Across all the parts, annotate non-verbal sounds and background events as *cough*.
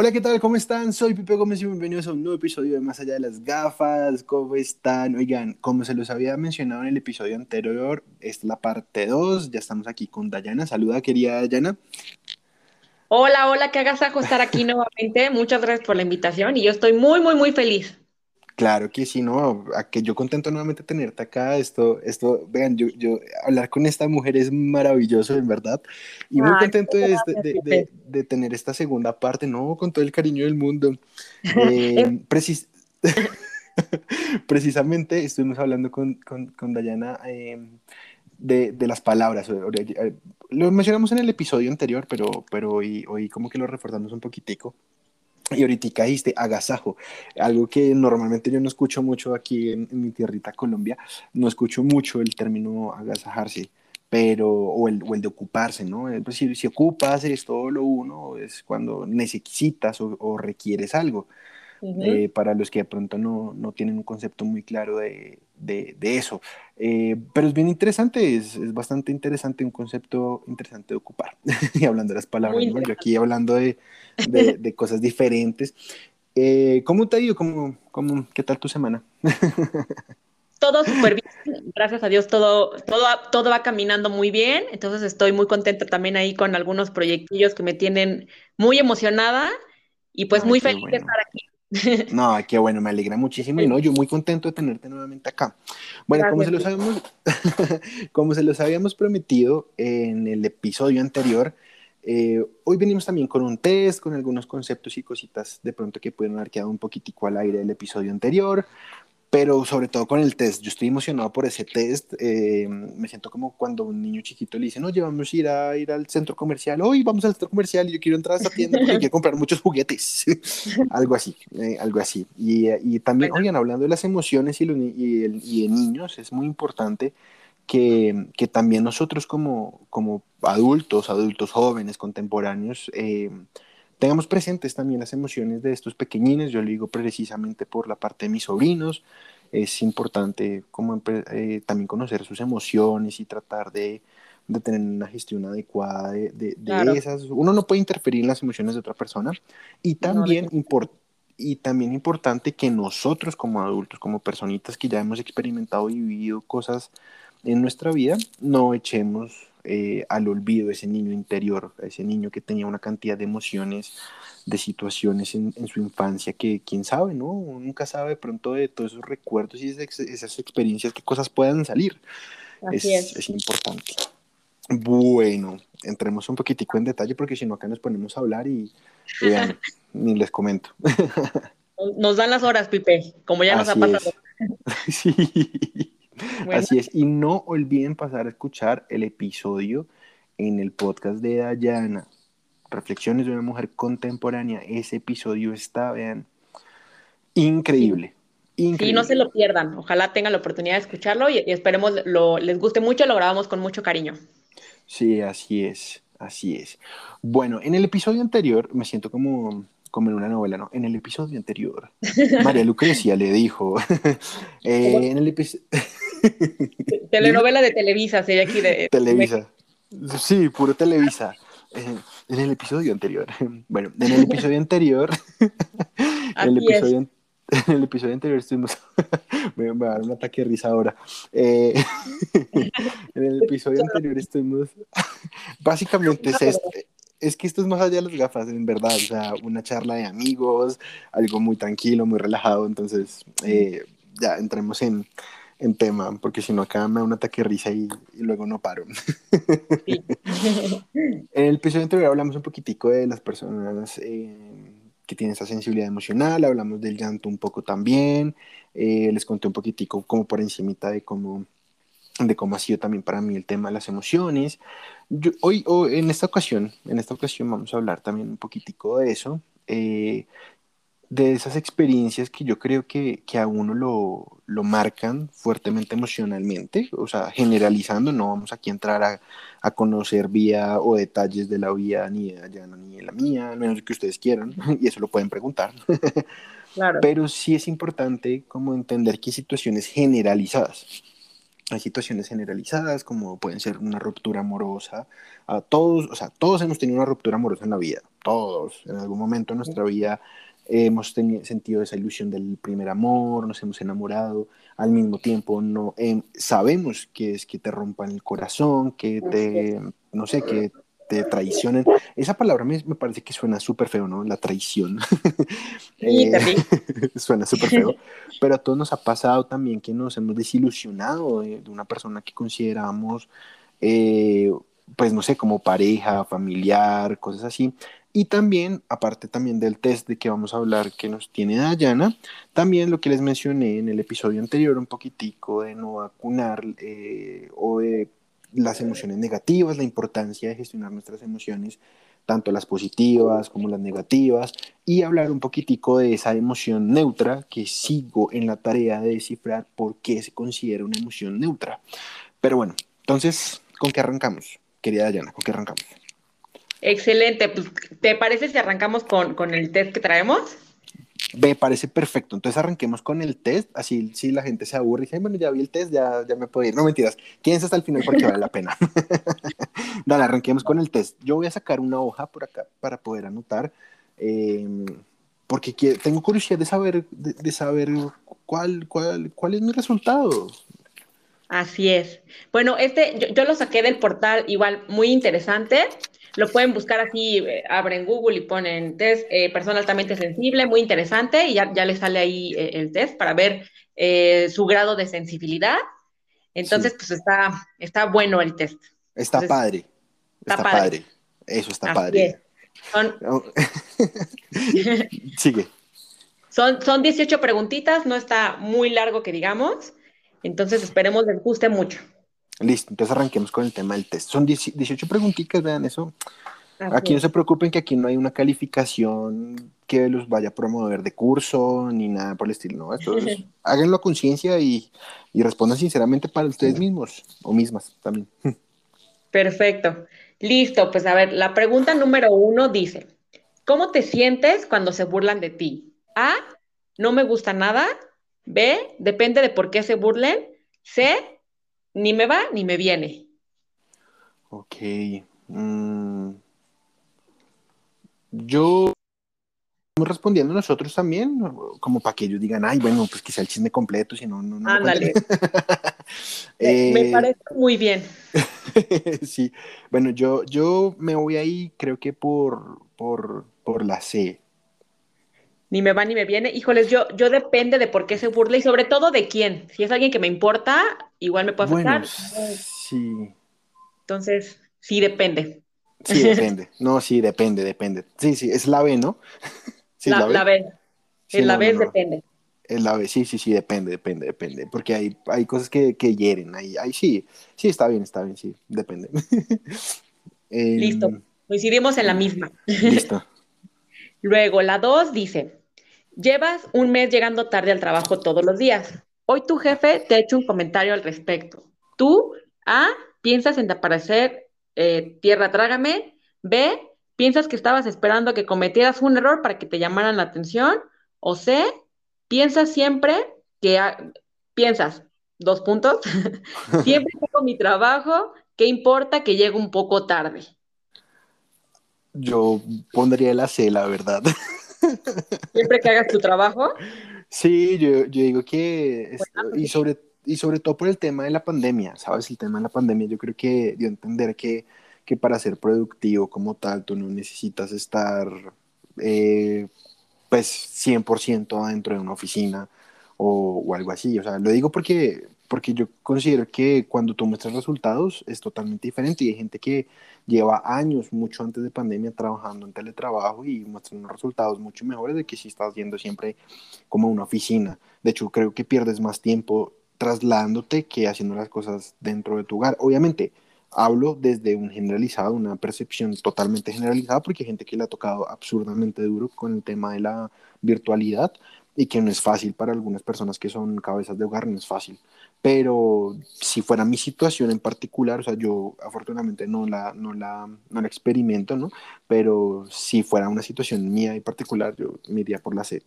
Hola, ¿qué tal? ¿Cómo están? Soy Pipe Gómez y bienvenidos a un nuevo episodio de Más Allá de las Gafas. ¿Cómo están? Oigan, como se los había mencionado en el episodio anterior, esta es la parte 2. Ya estamos aquí con Dayana. Saluda, querida Dayana. Hola, hola, qué agasajo estar aquí *laughs* nuevamente. Muchas gracias por la invitación y yo estoy muy, muy, muy feliz. Claro que sí, no, a que yo contento nuevamente tenerte acá, esto, esto, vean, yo, yo, hablar con esta mujer es maravilloso, en verdad, y muy contento de, de, tener esta segunda parte, no, con todo el cariño del mundo. *laughs* Eh, *laughs* precisamente estuvimos hablando con, con, con Dayana em, de, de, las palabras, lo mencionamos en el episodio anterior, pero, pero hoy, hoy como que lo reforzamos un poquitico. Y ahorita dijiste agasajo, algo que normalmente yo no escucho mucho aquí en, mi tierrita Colombia, no escucho mucho el término agasajarse, pero, o el, o el de ocuparse, ¿no? Es decir, si ocupas es todo lo uno, es cuando necesitas o, o requieres algo. Eh, para los que de pronto no, no, tienen un concepto muy claro de, de, eso. Eh, pero es bien interesante, es, es, bastante interesante, un concepto interesante de ocupar. *laughs* y hablando de las palabras, yo aquí hablando de, *laughs* de cosas diferentes. Eh, ¿Cómo te ha ido? ¿Cómo, cómo, ¿Qué tal tu semana? *laughs* todo súper bien, gracias a Dios, todo, todo, todo va caminando muy bien, entonces estoy muy contenta también ahí con algunos proyectillos que me tienen muy emocionada y pues muy feliz de estar aquí. *laughs* No, qué bueno, me alegra muchísimo y no, yo muy contento de tenerte nuevamente acá. Bueno, como se, los habíamos, *laughs* como se los habíamos prometido en el episodio anterior, eh, hoy venimos también con un test, con algunos conceptos y cositas de pronto que pueden haber quedado un poquitico al aire del episodio anterior pero sobre todo con el test. Yo estoy emocionado por ese test. Eh, me siento como cuando un niño chiquito le dice, no, vamos a ir, a ir al centro comercial. Hoy vamos al centro comercial y yo quiero entrar a esta tienda porque quiero comprar muchos juguetes. *laughs* algo así, eh, algo así. Y, y también, oigan, hablando de las emociones y, y, y de niños, es muy importante que, que, también nosotros como, como adultos, adultos jóvenes, contemporáneos, eh, tengamos presentes también las emociones de estos pequeñines, yo lo digo precisamente por la parte de mis sobrinos, es importante como eh, también conocer sus emociones y tratar de, de tener una gestión adecuada de, de, esas. Uno no puede interferir en las emociones de otra persona. Y también, y también importante que nosotros como adultos, como personitas que ya hemos experimentado y vivido cosas en nuestra vida, no echemos eh, al olvido ese niño interior, ese niño que tenía una cantidad de emociones, de situaciones en, su infancia que quién sabe, ¿no? nunca sabe de pronto de todos esos recuerdos y esas, experiencias, qué cosas puedan salir. Es, es. importante. Bueno, entremos un poquitico en detalle porque si no acá nos ponemos a hablar y, *laughs* ni les comento. Nos dan las horas, Pipe, como ya nos ha pasado. *laughs* Sí. Así es, y no olviden pasar a escuchar el episodio en el podcast de Dayana, Reflexiones de una mujer contemporánea. Ese episodio está, vean, increíble. Sí. no se lo pierdan. Ojalá tengan la oportunidad de escucharlo y, esperemos lo, les guste mucho. Lo grabamos con mucho cariño. Sí, así es, así es. Bueno, en el episodio anterior me siento como como en una novela, ¿no? En el episodio anterior, *laughs* María Lucrecia le dijo, *laughs* eh, en el episodio... *laughs* *laughs* Telenovela de Televisa, sería aquí de... Televisa. Sí, puro Televisa. Eh, en el episodio anterior. *laughs* Bueno, en el episodio anterior... *laughs* el episodio, en el episodio anterior estuvimos... me va a dar un ataque de risa ahora. Eh, en el episodio anterior estuvimos... Básicamente es este es que esto es más allá de las gafas, en verdad. O sea, una charla de amigos, algo muy tranquilo, muy relajado. Entonces, eh, ya entremos en, en, tema, porque si no, acá me da un ataque de risa y, luego no paro. *laughs* en el episodio anterior hablamos un poquitico de las personas eh, que tienen esa sensibilidad emocional, hablamos del llanto un poco también. Eh, les conté un poquitico como por encimita de cómo de cómo ha sido también para mí el tema de las emociones. hoy, en esta ocasión, en esta ocasión vamos a hablar también un poquitico de eso, eh, de esas experiencias que yo creo que, que a uno lo, lo, marcan fuertemente emocionalmente, o sea, generalizando, no vamos aquí a entrar a, a conocer vía o detalles de la vida ni de allá ni de la mía, al menos que ustedes quieran, *laughs* y eso lo pueden preguntar. Claro. Pero sí es importante como entender que hay situaciones generalizadas hay situaciones generalizadas como pueden ser una ruptura amorosa. A todos, o sea, todos hemos tenido una ruptura amorosa en la vida. Todos, en algún momento de nuestra vida hemos sentido esa ilusión del primer amor, nos hemos enamorado. Al mismo tiempo, no em, sabemos que es que te rompan el corazón, que te, no sé, que te traicionen. Esa palabra me, me parece que suena súper feo, ¿no? La traición. *laughs* Sí, eh, *laughs* suena súper feo. Pero a todos nos ha pasado también que nos hemos desilusionado de, una persona que consideramos, eh, pues no sé, como pareja, familiar, cosas así. Y también, aparte también del test de que vamos a hablar que nos tiene Dayana, también lo que les mencioné en el episodio anterior, un poquitico de no vacunar eh, o de las emociones negativas, la importancia de gestionar nuestras emociones, tanto las positivas como las negativas, y hablar un poquitico de esa emoción neutra que sigo en la tarea de descifrar por qué se considera una emoción neutra. Pero bueno, entonces, ¿con qué arrancamos? Querida Dayana, ¿con qué arrancamos? Excelente, pues, ¿te parece si arrancamos con, con el test que traemos? Me parece perfecto. Entonces arranquemos con el test. Así si la gente se aburre y dice, bueno, ya vi el test, ya, ya me puedo ir. No mentiras. Quédense hasta el final porque vale la pena. *laughs* Dale, arranquemos con el test. Yo voy a sacar una hoja por acá para poder anotar. Em, porque tengo curiosidad de saber, de, saber cuál, cuál, cuál es mi resultado. Así es. Bueno, este yo, yo, lo saqué del portal igual muy interesante. Lo pueden buscar así, eh, abren Google y ponen test eh, persona altamente sensible, muy interesante, y ya, ya les sale ahí eh, el test para ver su grado de sensibilidad. Entonces, pues está, está bueno el test. Está padre. Está, padre. Eso está padre. *laughs* Sigue. Son, son 18 preguntitas, no está muy largo que digamos. Entonces esperemos les guste mucho. Listo, entonces arranquemos con el tema del test. Son 18 preguntitas, vean eso. Aquí no se preocupen que aquí no hay una calificación que los vaya a promover de curso ni nada por el estilo, ¿no? Esto *laughs* háganlo a conciencia y, y, respondan sinceramente para ustedes mismos o mismas también. Perfecto. Listo, pues a ver, la pregunta número uno dice, ¿cómo te sientes cuando se burlan de ti? A, no me gusta nada. B, depende de por qué se burlen. C, ni me va ni me viene. Ok. Mm. Yo respondiendo nosotros también, como para que ellos digan, ay, bueno, pues sea el chisme completo, si no, no, Ándale. *laughs* me eh, parece muy bien. *laughs* sí, bueno, yo, yo me voy ahí, creo que por, por, por la C ni me va ni me viene. Híjoles, yo, yo depende de por qué se burla y sobre todo de quién. Si es alguien que me importa, igual me puede afectar. sí. Entonces, sí depende. Sí, depende. No, sí, depende, depende. Sí, sí, es la B, ¿no? *laughs* Sí, la, la, B. Sí, la B depende. Es la B, sí, sí, sí, depende, depende, depende. Porque hay, hay cosas que, que hieren. Ahí, ahí sí, sí, está bien, está bien, sí, depende. *laughs* Listo, em, coincidimos en la misma. Listo. *laughs* Luego, la 2 dice, Llevas un mes llegando tarde al trabajo todos los días. Hoy tu jefe te ha hecho un comentario al respecto. Tú, A, piensas en aparecer eh, tierra trágame. B, piensas que estabas esperando que cometieras un error para que te llamaran la atención. O C, piensas siempre que, piensas, dos puntos, *laughs* siempre hago mi trabajo, ¿qué importa que llegue un poco tarde? Yo pondría la C, la verdad. *laughs* *laughs* Siempre que hagas tu trabajo. Sí, yo, yo digo que, y, sobre, y sobre todo por el tema de la pandemia, ¿sabes? El tema de la pandemia, yo creo que dio a entender que, que para ser productivo como tal, tú no necesitas estar eh, pues 100% dentro de una oficina o, o, algo así. O sea, lo digo porque porque yo considero que cuando tú muestras resultados es totalmente diferente y hay gente que lleva años, mucho antes de pandemia, trabajando en teletrabajo y mostrando resultados mucho mejores de que si estás yendo siempre como una oficina. De hecho, creo que pierdes más tiempo trasladándote que haciendo las cosas dentro de tu hogar. Obviamente, hablo desde un generalizado, una percepción totalmente generalizada, porque hay gente que le ha tocado absurdamente duro con el tema de la virtualidad y que no es fácil para algunas personas que son cabezas de hogar, no es fácil pero si fuera mi situación en particular, o sea, yo afortunadamente no la, no la, no la experimento, ¿no? Pero si fuera una situación mía en particular, yo me iría por la C,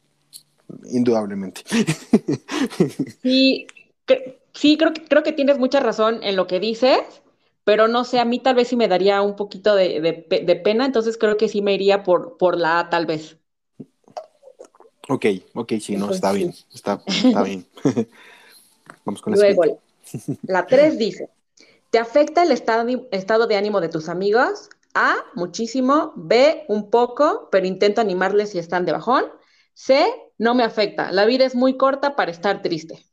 indudablemente. *laughs* Y sí, creo que, creo que tienes mucha razón en lo que dices, pero no sé, a mí tal vez sí me daría un poquito de, pena, entonces creo que sí me iría por, por la A tal vez. Ok, ok, sí, no, está bien, está, *laughs* bien. Vamos con la Luego, la 3 dice, ¿te afecta el estado, estado de ánimo de tus amigos? A, muchísimo. B, un poco, pero intento animarles si están de bajón. C, no me afecta. La vida es muy corta para estar triste.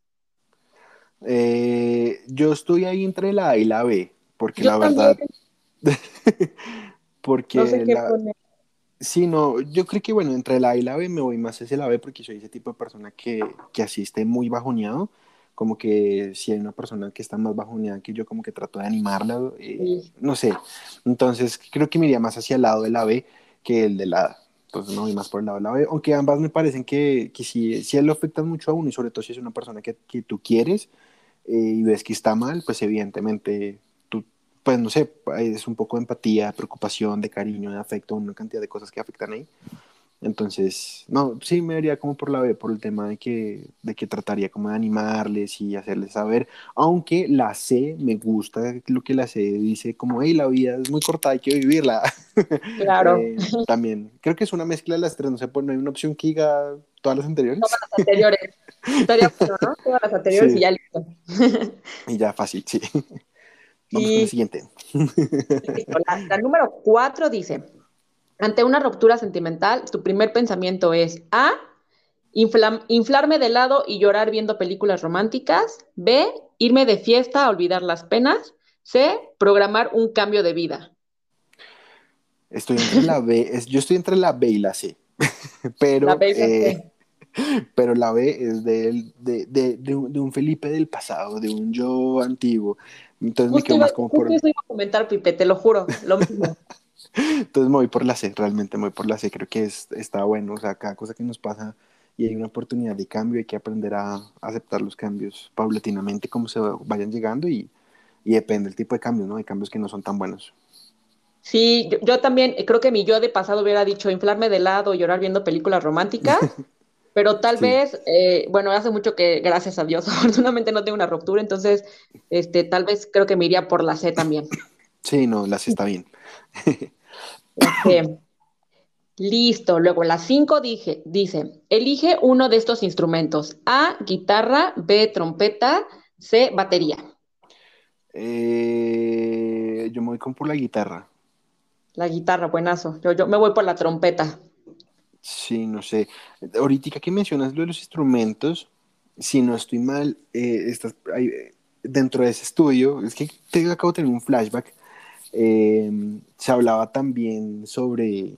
Eh, yo estoy ahí entre la A y la B, porque la verdad. *laughs* porque. No sé qué poner. Sí, no, yo creo que bueno, entre la A y la B me voy más hacia la B porque soy ese tipo de persona que, que asiste muy bajoneado como que si hay una persona que está más bajoneada que yo, como que trato de animarla, eh, no sé. Entonces, creo que me iría más hacia el lado de la B que el de la A. Entonces, no voy más por el lado de la B, aunque ambas me parecen que, que si, si él lo afecta mucho a uno, y sobre todo si es una persona que, que tú quieres eh, y ves que está mal, pues evidentemente tú, pues no sé, es un poco de empatía, preocupación, de cariño, de afecto, una cantidad de cosas que afectan ahí. Entonces, no, sí me haría como por la B, por el tema de que, de que trataría como de animarles y hacerles saber, aunque la C me gusta lo que la C dice, como, hey, la vida es muy corta, hay que vivirla. Claro. *laughs* Eh, también, creo que es una mezcla de las tres, no sé, pues no hay una opción que diga todas las anteriores. Todas las anteriores. Estaría *laughs* ¿no? Todas las anteriores y ya listo. y ya fácil, sí. *laughs* Vamos con la siguiente. La, la número cuatro dice, ante una ruptura sentimental, tu primer pensamiento es A, inflarme de lado y llorar viendo películas románticas. B, irme de fiesta a olvidar las penas. C, programar un cambio de vida. Estoy entre la B, yo estoy entre la B y la C. *laughs* pero, la B eh, pero la B es de, de, un Felipe del pasado, de un yo antiguo. Entonces me quedo más como por. Eso iba a comentar, Pipe, te lo juro, lo mismo. *laughs* Entonces me voy por la C, realmente me voy por la C, creo que es, está bueno, o sea, cada cosa que nos pasa y hay una oportunidad de cambio, hay que aprender a aceptar los cambios paulatinamente como se vayan llegando y, y depende del tipo de cambios, ¿no? Hay cambios que no son tan buenos. Sí, yo, también creo que mi yo de pasado hubiera dicho inflarme de lado, llorar viendo películas románticas, *laughs* pero tal vez, eh, bueno, hace mucho que, gracias a Dios, *laughs* afortunadamente no tengo una ruptura, entonces, este, tal vez creo que me iría por la C también. Sí, no, la C está bien. *laughs* Listo. Luego la 5 dice, elige uno de estos instrumentos. A, guitarra, B, trompeta, C, batería. Eh, yo me voy con por la guitarra. La guitarra, buenazo. Yo, yo me voy por la trompeta. Sí, no sé. Ahorita que mencionas lo de los instrumentos, si no estoy mal, eh, dentro de ese estudio, es que te acabo de tener un flashback eh, se hablaba también sobre,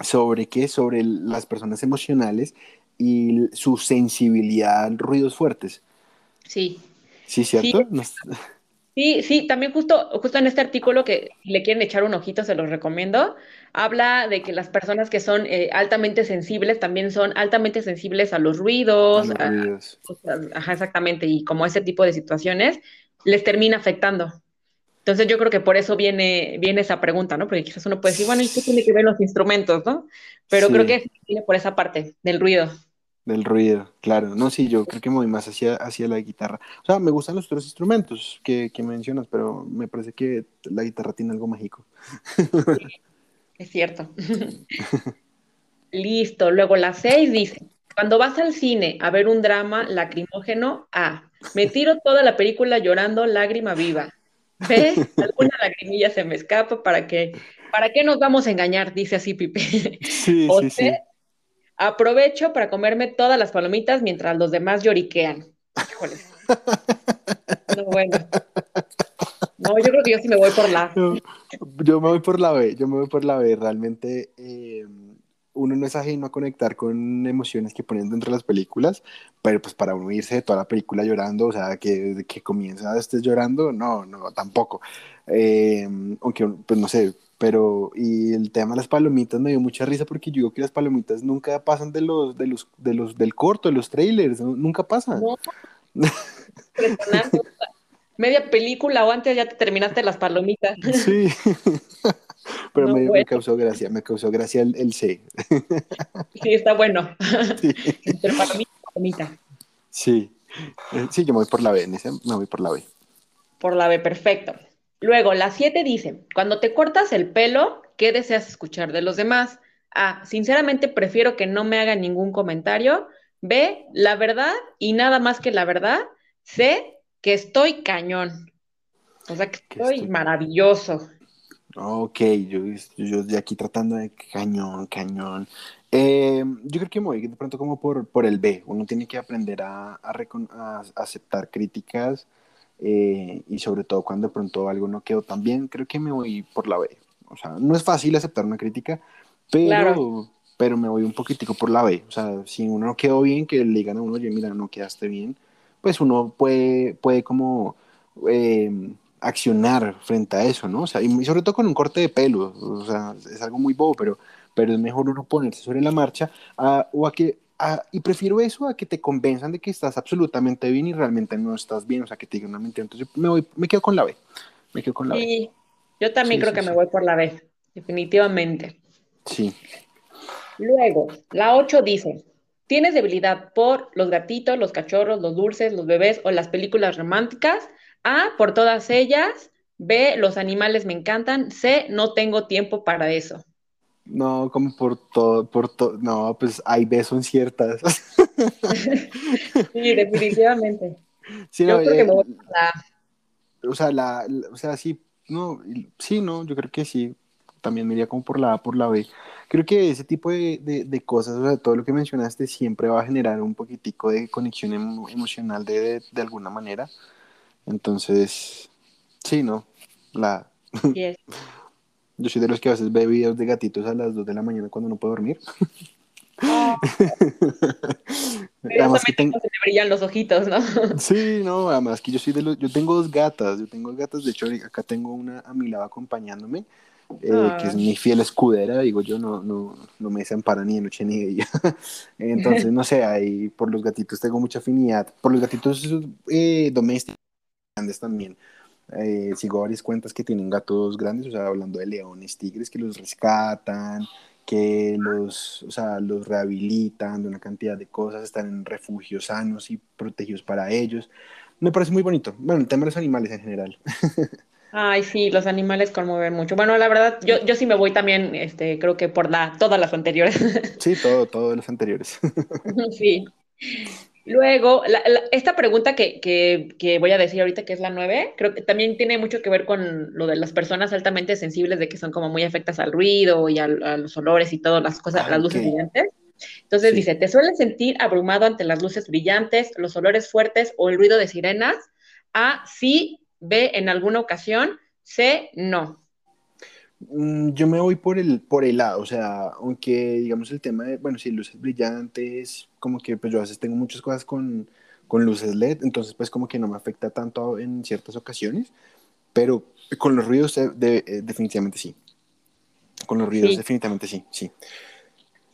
sobre qué, sobre las personas emocionales y su sensibilidad a ruidos fuertes. Sí. Sí, ¿cierto? Sí. Sí, también justo, justo en este artículo que le quieren echar un ojito, se los recomiendo, habla de que las personas que son eh, altamente sensibles también son altamente sensibles a los ruidos, a los ruidos. ajá, exactamente, y como ese tipo de situaciones les termina afectando. Entonces yo creo que por eso viene, viene esa pregunta, ¿no? Porque quizás uno puede decir, bueno, ¿y qué tiene que ver los instrumentos, no? Pero creo que viene por esa parte, del ruido. Del ruido, claro. No, sí, yo creo que me voy más hacia, hacia la guitarra. O sea, me gustan los otros instrumentos que, que mencionas, pero me parece que la guitarra tiene algo mágico. es cierto. Listo. Luego la seis dice, cuando vas al cine a ver un drama lacrimógeno, A, me tiro toda la película llorando lágrima viva. ¿Ves? Alguna lagrimilla se me escapa para que, ¿para qué nos vamos a engañar? Dice así Pipe. Sí, *laughs* sí, sí. Aprovecho para comerme todas las palomitas mientras los demás lloriquean. Híjole. No, bueno. No, yo creo que yo sí me voy por la. yo me voy por la B, yo me voy por la B. Realmente, eh, uno no es ajeno a conectar con emociones que ponen dentro de las películas, pero pues para uno irse de toda la película llorando, o sea, que desde que comienza estés llorando, no, no, tampoco. Eh, aunque, pues no sé, pero, y el tema de las palomitas me dio mucha risa porque yo digo que las palomitas nunca pasan de los, de los, de los, del corto, de los trailers, nunca pasan. Media película o antes ya te terminaste las palomitas. Sí. *laughs* Pero me, causó gracia, me causó gracia el, C. *laughs* Sí, está bueno. *laughs* Sí. Palomita. Sí. Sí, yo me voy por la B, en ese me voy por la B. Por la B, perfecto. Luego, la 7 dice, cuando te cortas el pelo, ¿qué deseas escuchar de los demás? A, sinceramente prefiero que no me hagan ningún comentario. B, la verdad y nada más que la verdad. C, que estoy cañón. O sea, que estoy, maravilloso. Ok, yo, yo estoy aquí tratando de cañón, cañón. Eh, yo creo que me voy de pronto como por, por el B. Uno tiene que aprender a, a, aceptar críticas eh, y sobre todo cuando de pronto algo no quedó tan bien, creo que me voy por la B. O sea, no es fácil aceptar una crítica, pero, pero me voy un poquitico por la B. O sea, si uno no quedó bien, que le digan a uno, oye, mira, no quedaste bien, pues uno puede, puede como eh, accionar frente a eso, ¿no? O sea, y sobre todo con un corte de pelo, o sea, es algo muy bobo, pero, pero es mejor uno ponerse sobre la marcha o a que y prefiero eso a que te convenzan de que estás absolutamente bien y realmente no estás bien, o sea, que te digan una mentira. Entonces me, voy, me quedo con la B. Me quedo con la sí, yo también creo que me voy por la B, definitivamente. Sí. Luego, la 8 dice, ¿tienes debilidad por los gatitos, los cachorros, los dulces, los bebés o las películas románticas? A, por todas ellas. B, los animales me encantan. C, no tengo tiempo para eso. No, como por todo, por todo, no, pues hay B son ciertas. sí, definitivamente. *laughs* Sí, yo creo que eh, me voy la... O sea, la, o sea, sí, no, sí, no, yo creo que sí, también me iría como por la A, por la B. Creo que ese tipo de, de, cosas, o sea, todo lo que mencionaste siempre va a generar un poquitico de conexión emocional de, de, alguna manera. Entonces, sí, no, la... Yes. *laughs* Yo soy de los que a veces ve videos de gatitos a las 2 de la mañana cuando no puedo dormir. *laughs* Oh. además que se me brillan los ojitos, ¿no? *laughs* sí, no, además que yo soy de los, yo tengo dos gatas, yo tengo gatas, de hecho acá tengo una a mi lado acompañándome, eh, que es mi fiel escudera, digo yo, no, no, no me desampara ni de noche ni de día. Entonces, no sé, ahí por los gatitos tengo mucha afinidad, por los gatitos eh, domésticos grandes también. Eh, sigo varias cuentas que tienen gatos grandes, o sea, hablando de leones, tigres, que los rescatan, que los, o sea, los rehabilitan de una cantidad de cosas, están en refugios sanos y protegidos para ellos. Me parece muy bonito. Bueno, el tema de los animales en general. *laughs* Ay, sí, los animales conmueven mucho. Bueno, la verdad, yo, yo sí me voy también, este, creo que por la, todas las anteriores. *laughs* Sí, todo, todos los anteriores. *laughs* Sí. Luego, esta pregunta que, voy a decir ahorita, que es la nueve, creo que también tiene mucho que ver con lo de las personas altamente sensibles, de que son como muy afectas al ruido y a, los olores y todas las cosas, las luces brillantes. Entonces dice, ¿te sueles sentir abrumado ante las luces brillantes, los olores fuertes o el ruido de sirenas? A, sí, B, en alguna ocasión, C, no. Mm, yo me voy por el, por el lado, o sea, aunque digamos el tema de, bueno, sí, luces brillantes, como que pues yo a veces tengo muchas cosas con, con luces LED, entonces pues como que no me afecta tanto en ciertas ocasiones, pero con los ruidos eh, definitivamente sí. Con los ruidos definitivamente sí, sí.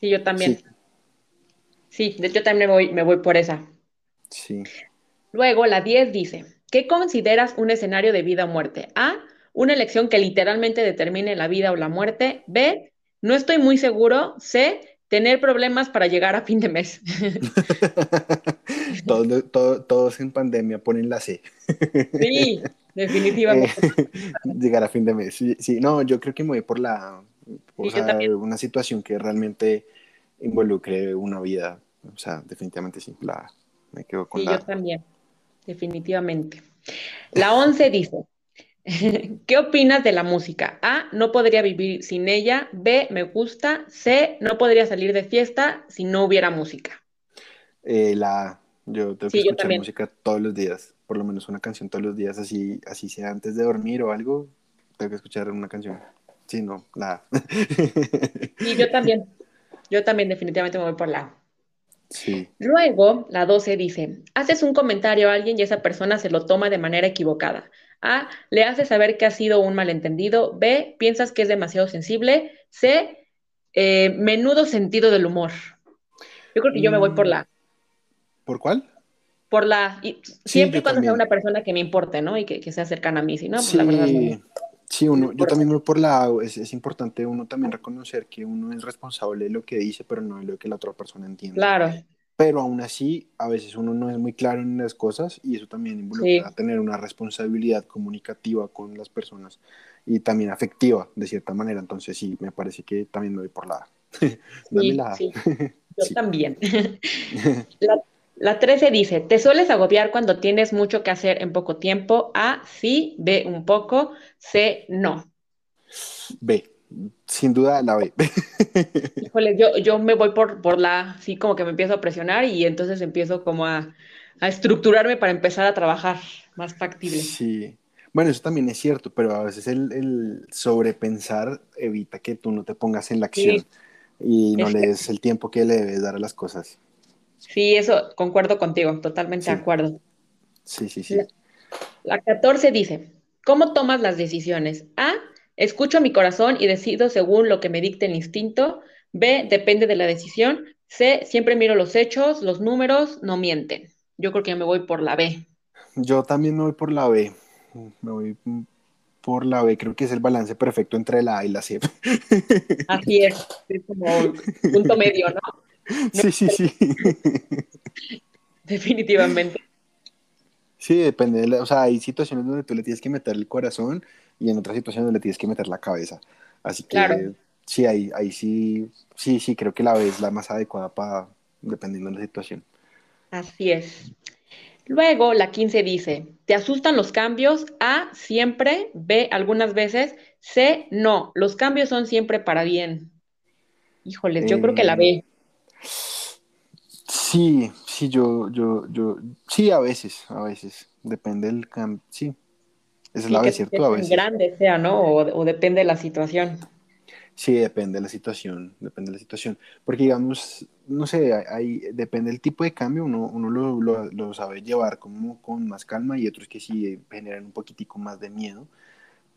Sí, yo también. Sí, sí yo también me voy, me voy por esa. Sí. Luego la 10 dice, ¿qué consideras un escenario de vida o muerte? A, una elección que literalmente determine la vida o la muerte. B, no estoy muy seguro. C, tener problemas para llegar a fin de mes. *laughs* todos, en pandemia ponen la C. sí, definitivamente. *laughs* llegar a fin de mes. Sí, no, yo creo que me voy por la una situación que realmente involucre una vida. O sea, definitivamente sí, la, me quedo con sí, la... yo también, definitivamente. La 11 dice, *laughs* ¿Qué opinas de la música? A, no podría vivir sin ella. B, me gusta. C, no podría salir de fiesta si no hubiera música. Eh, la yo tengo que escuchar música todos los días, por lo menos una canción todos los días, así, así sea antes de dormir o algo, tengo que escuchar una canción. Sí, no, nada. *laughs* Y yo también. Yo también definitivamente me voy por la Sí. Luego, la 12 dice, haces un comentario a alguien y esa persona se lo toma de manera equivocada. A, le hace saber que ha sido un malentendido. B, piensas que es demasiado sensible. C, eh, menudo sentido del humor. Yo creo que yo me voy por la. ¿Por cuál? Por la. siempre y cuando sea una persona que me importe, ¿no? Y que, que se acercan a mí, si no, pues la verdad. Sí, uno, yo también voy por la es, es, importante uno también reconocer que uno es responsable de lo que dice, pero no de lo que la otra persona entiende. Claro. Pero aún así a veces uno no es muy claro en las cosas y eso también involucra tener una responsabilidad comunicativa con las personas y también afectiva de cierta manera. Entonces sí, me parece que también me voy por la... *laughs* Sí, sí. *laughs* Yo también. *laughs* la, la 13 dice, ¿te sueles agobiar cuando tienes mucho que hacer en poco tiempo? A, sí, B, un poco, C, no. B, sin duda la B. *laughs* Híjole, yo, yo me voy por, por la, sí, como que me empiezo a presionar y entonces empiezo como a, a estructurarme para empezar a trabajar más factible. Sí. Bueno, eso también es cierto, pero a veces el, el sobrepensar evita que tú no te pongas en la acción y no le des el tiempo que le debes dar a las cosas. Sí, eso concuerdo contigo, totalmente de acuerdo. Sí, sí, sí. La, la 14 dice, ¿cómo tomas las decisiones? A, escucho mi corazón y decido según lo que me dicte el instinto. B, depende de la decisión. C, siempre miro los hechos, los números no mienten. Yo creo que me voy por la B. Yo también me voy por la B. Me voy por la B. Creo que es el balance perfecto entre la A y la C. *laughs* Así es. Es como punto medio, ¿no? *laughs* Sí, sí, sí. Definitivamente. Sí, depende. De o sea, hay situaciones donde tú le tienes que meter el corazón y en otras situaciones le tienes que meter la cabeza. Así que sí, ahí, ahí sí, sí, sí, creo que la B es la más adecuada para, dependiendo de la situación. Así es. Luego, la 15 dice, ¿te asustan los cambios? A, siempre. B, algunas veces. C, no. Los cambios son siempre para bien. Híjoles, yo creo que la B. Sí, sí, yo, yo, yo, sí, a veces, a veces, depende del cambio, sí, es la vez, ¿cierto? A veces. grande sea, ¿no? O, depende de la situación. Sí, depende de la situación, depende de la situación, porque digamos, no sé, hay, depende del tipo de cambio, uno, uno lo, lo, lo, sabe llevar como con más calma y otros que sí generan un poquitico más de miedo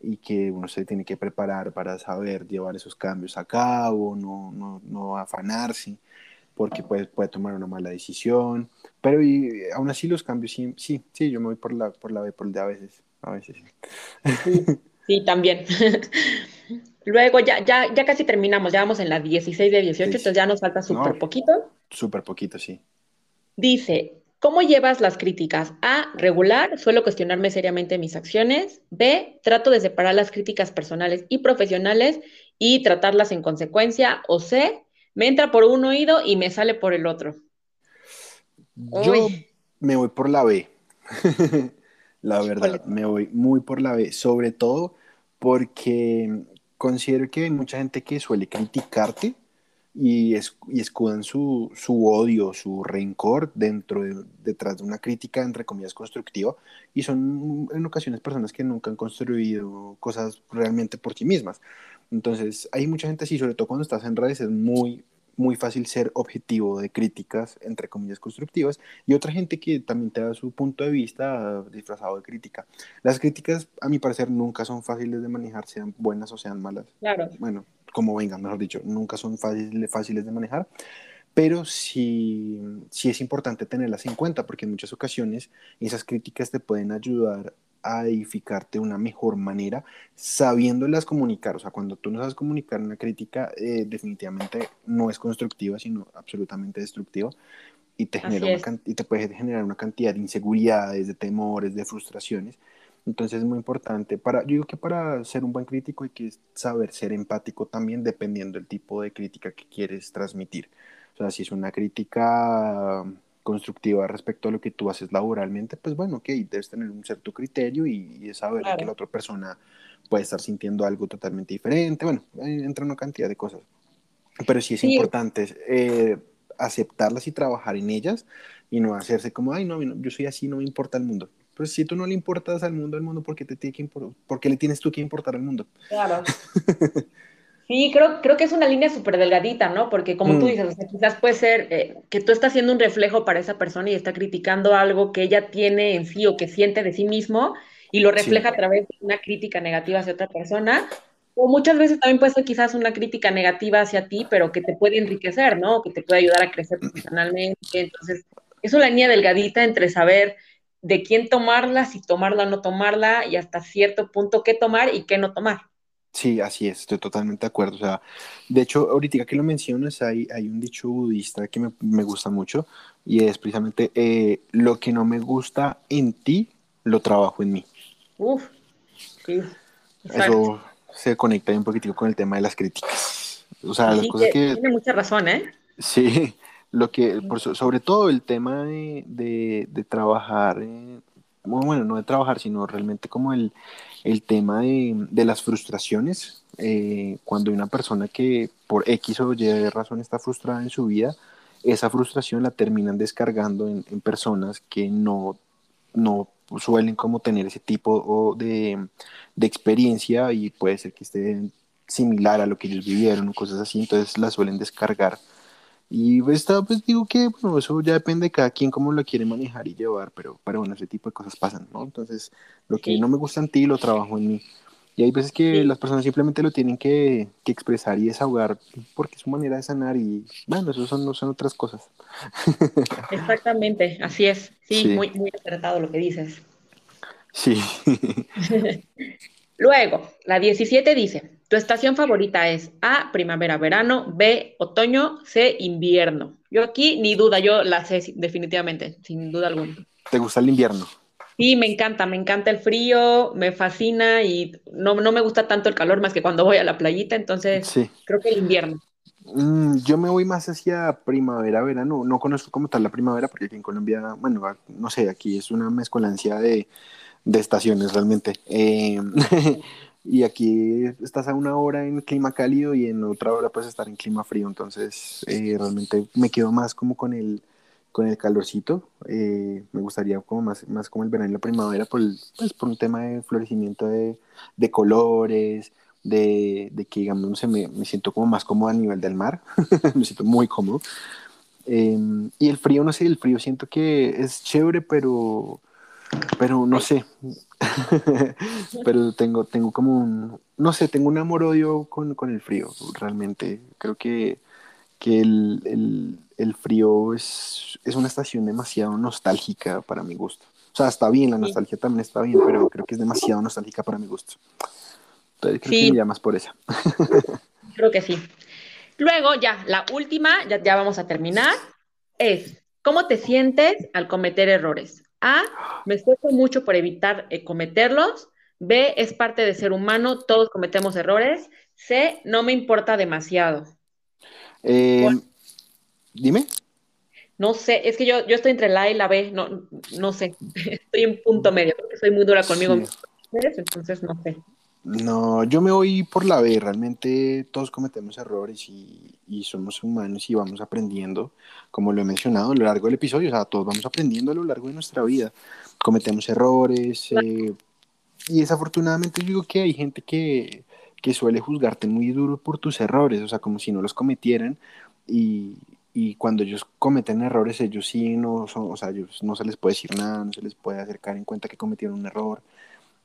y que uno se tiene que preparar para saber llevar esos cambios a cabo, no, no, no afanarse porque puede, puede tomar una mala decisión, pero y, aún así los cambios sí, sí, sí, yo me voy por la, por la B, por el de a veces, a veces. Sí, sí también. *laughs* Luego ya, ya, ya casi terminamos, ya vamos en la 16 de 18, entonces ya nos falta súper poquito. Súper poquito, sí. Dice, ¿cómo llevas las críticas? A, regular, suelo cuestionarme seriamente mis acciones. B, trato de separar las críticas personales y profesionales y tratarlas en consecuencia. O C, me entra por un oído y me sale por el otro. Yo me voy por la B. *laughs* la verdad, me voy muy por la B, sobre todo porque considero que hay mucha gente que suele criticarte y, y escudan su, su, odio, su rencor dentro de, detrás de una crítica, entre comillas, constructiva, y son en ocasiones personas que nunca han construido cosas realmente por sí mismas. Entonces, hay mucha gente así, sobre todo cuando estás en redes, es muy, muy fácil ser objetivo de críticas, entre comillas, constructivas, y otra gente que también te da su punto de vista disfrazado de crítica. Las críticas, a mi parecer, nunca son fáciles de manejar, sean buenas o sean malas. Claro. Bueno, como vengan, mejor dicho, nunca son fáciles, fáciles de manejar, pero sí, sí es importante tenerlas en cuenta, porque en muchas ocasiones esas críticas te pueden ayudar a edificarte de una mejor manera, sabiéndolas comunicar. O sea, cuando tú no sabes comunicar una crítica, eh, definitivamente no es constructiva, sino absolutamente destructiva. Y te, genera y te puede generar una cantidad de inseguridades, de temores, de frustraciones. Entonces es muy importante. Para, yo digo que para ser un buen crítico hay que saber ser empático también dependiendo del tipo de crítica que quieres transmitir. O sea, si es una crítica constructiva respecto a lo que tú haces laboralmente, pues bueno, ok, debes tener un cierto criterio y, y saber que la otra persona puede estar sintiendo algo totalmente diferente. Bueno, entra una cantidad de cosas. Pero sí es importante eh, aceptarlas y trabajar en ellas y no hacerse como, ay, no, yo soy así, no me importa el mundo. Pues si tú no le importas al mundo, al mundo, ¿por qué, te tiene que ¿por qué le tienes tú que importar al mundo? Claro. *laughs* Sí, creo, creo que es una línea súper delgadita, ¿no? Porque como tú mm. dices, o sea, quizás puede ser eh, que tú estás haciendo un reflejo para esa persona y está criticando algo que ella tiene en sí o que siente de sí mismo y lo refleja a través de una crítica negativa hacia otra persona. O muchas veces también puede ser quizás una crítica negativa hacia ti, pero que te puede enriquecer, ¿no? Que te puede ayudar a crecer profesionalmente. Entonces, es una línea delgadita entre saber de quién tomarla, si tomarla o no tomarla, y hasta cierto punto qué tomar y qué no tomar. Sí, así es, estoy totalmente de acuerdo. O sea, de hecho, ahorita que lo mencionas, hay, hay un dicho budista que me, me gusta mucho y es precisamente eh, lo que no me gusta en ti, lo trabajo en mí. Uf, sí. Eso se conecta un poquitico con el tema de las críticas. O sea, las cosas que, Tiene mucha razón, ¿eh? Sí, *laughs* lo que, por, sobre todo el tema de, de, de trabajar, eh, bueno, no de trabajar, sino realmente como el, el tema de, de las frustraciones, eh, cuando hay una persona que por X o Y razón está frustrada en su vida, esa frustración la terminan descargando en, en personas que no, no suelen como tener ese tipo de, de, experiencia y puede ser que esté similar a lo que ellos vivieron o cosas así, entonces la suelen descargar y pues, pues digo que, bueno, eso ya depende de cada quien cómo lo quiere manejar y llevar, pero, pero bueno, ese tipo de cosas pasan, ¿no? Entonces, lo que no me gusta en ti lo trabajo en mí. Y hay veces que las personas simplemente lo tienen que, que, expresar y desahogar porque es su manera de sanar y, bueno, eso son, no son otras cosas. *laughs* Exactamente, así es. Sí, Muy, muy acertado lo que dices. Sí. *laughs* Luego, la 17 dice, tu estación favorita es A, primavera, verano, B, otoño, C, invierno. Yo aquí ni duda, yo la sé definitivamente, sin duda alguna. ¿Te gusta el invierno? Sí, me encanta, me encanta el frío, me fascina y no, no me gusta tanto el calor más que cuando voy a la playita, entonces creo que el invierno. Mm, yo me voy más hacia primavera, verano. No conozco cómo tal la primavera porque aquí en Colombia, bueno, no sé, aquí es una mezcolancia de, de estaciones realmente. Eh, *laughs* y aquí estás a una hora en clima cálido y en otra hora puedes estar en clima frío, entonces eh, realmente me quedo más como con el, con el calorcito, eh, me gustaría como más, más como el verano y la primavera por, pues, por un tema de florecimiento de, de colores, de, de, que digamos, no sé, me, me, siento como más cómodo a nivel del mar, *laughs* me siento muy cómodo. Y el frío, no sé, el frío siento que es chévere, pero pero no sé, *laughs* pero tengo, tengo como un, no sé, tengo un amor-odio con, con, el frío, realmente. Creo que, que el, el, el, frío es, es una estación demasiado nostálgica para mi gusto. O sea, está bien, la nostalgia también está bien, pero creo que es demasiado nostálgica para mi gusto. Entonces creo que me llamas por eso. *laughs* creo que sí. Luego, ya, la última, ya, ya vamos a terminar, es, ¿cómo te sientes al cometer errores? A, me esfuerzo mucho por evitar eh, cometerlos. B, es parte de ser humano, todos cometemos errores. C, no me importa demasiado. Eh, dime. No sé, es que yo, yo estoy entre la A y la B, no, no sé, *laughs* estoy en punto medio, porque soy muy dura conmigo, entonces no sé. No, yo me voy por la B. Realmente todos cometemos errores y, somos humanos y vamos aprendiendo, como lo he mencionado a lo largo del episodio. O sea, todos vamos aprendiendo a lo largo de nuestra vida. Cometemos errores eh, y desafortunadamente yo digo que hay gente que, que suele juzgarte muy duro por tus errores, o sea, como si no los cometieran y, y cuando ellos cometen errores, ellos sí no son, o sea, ellos no se les puede decir nada, no se les puede acercar en cuenta que cometieron un error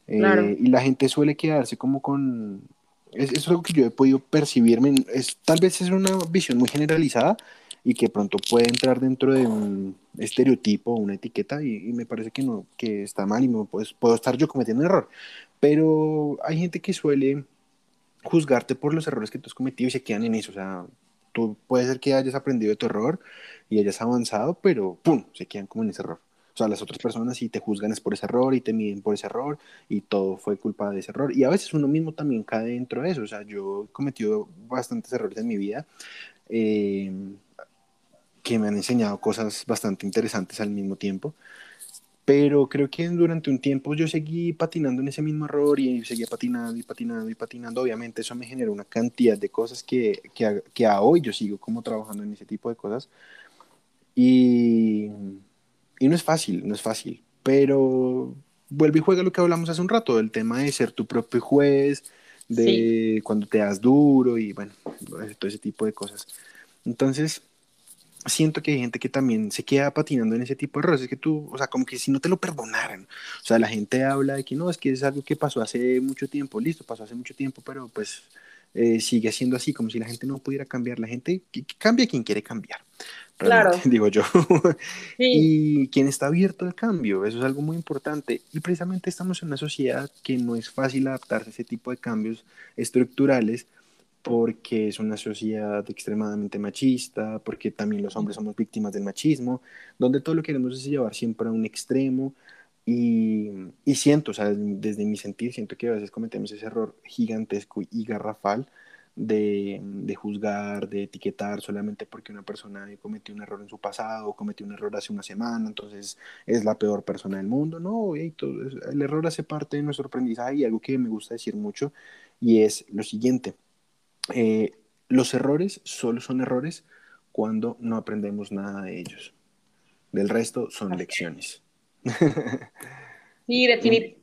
eh, y la gente suele quedarse como con... Es, es, algo que yo he podido percibirme, es, tal vez es una visión muy generalizada y que pronto puede entrar dentro de un estereotipo, una etiqueta y, y me parece que no, que está mal y no, pues, puedo estar yo cometiendo un error. Pero hay gente que suele juzgarte por los errores que tú has cometido y se quedan en eso. O sea, tú puede ser que hayas aprendido de tu error y hayas avanzado, pero ¡pum! se quedan como en ese error. O sea, las otras personas sí te juzgan es por ese error y te miden por ese error y todo fue culpa de ese error. Y a veces uno mismo también cae dentro de eso. O sea, yo he cometido bastantes errores en mi vida eh, que me han enseñado cosas bastante interesantes al mismo tiempo. Pero creo que durante un tiempo yo seguí patinando en ese mismo error y seguía patinando y patinando y patinando. Obviamente eso me generó una cantidad de cosas que, que, a, que a hoy yo sigo como trabajando en ese tipo de cosas. Y y no es fácil, no es fácil, pero vuelve y juega lo que hablamos hace un rato, el tema de ser tu propio juez, de cuando te das duro y bueno, todo ese tipo de cosas. Entonces, siento que hay gente que también se queda patinando en ese tipo de errores, es que tú, o sea, como que si no te lo perdonaran, o sea, la gente habla de que no, es que es algo que pasó hace mucho tiempo, listo, pasó hace mucho tiempo, pero pues eh, sigue siendo así, como si la gente no pudiera cambiar. La gente cambia quien quiere cambiar, claro. *laughs* digo yo. Y quien está abierto al cambio, eso es algo muy importante. Y precisamente estamos en una sociedad que no es fácil adaptarse a ese tipo de cambios estructurales porque es una sociedad extremadamente machista, porque también los hombres somos víctimas del machismo, donde todo lo que queremos es llevar siempre a un extremo. Y, y siento, o sea, desde mi sentir, siento que a veces cometemos ese error gigantesco y garrafal de, de, juzgar, de etiquetar solamente porque una persona cometió un error en su pasado o cometió un error hace una semana, entonces es la peor persona del mundo. No, el error hace parte de nuestro aprendizaje y algo que me gusta decir mucho y es lo siguiente. Eh, los errores solo son errores cuando no aprendemos nada de ellos. Del resto son lecciones. Sí,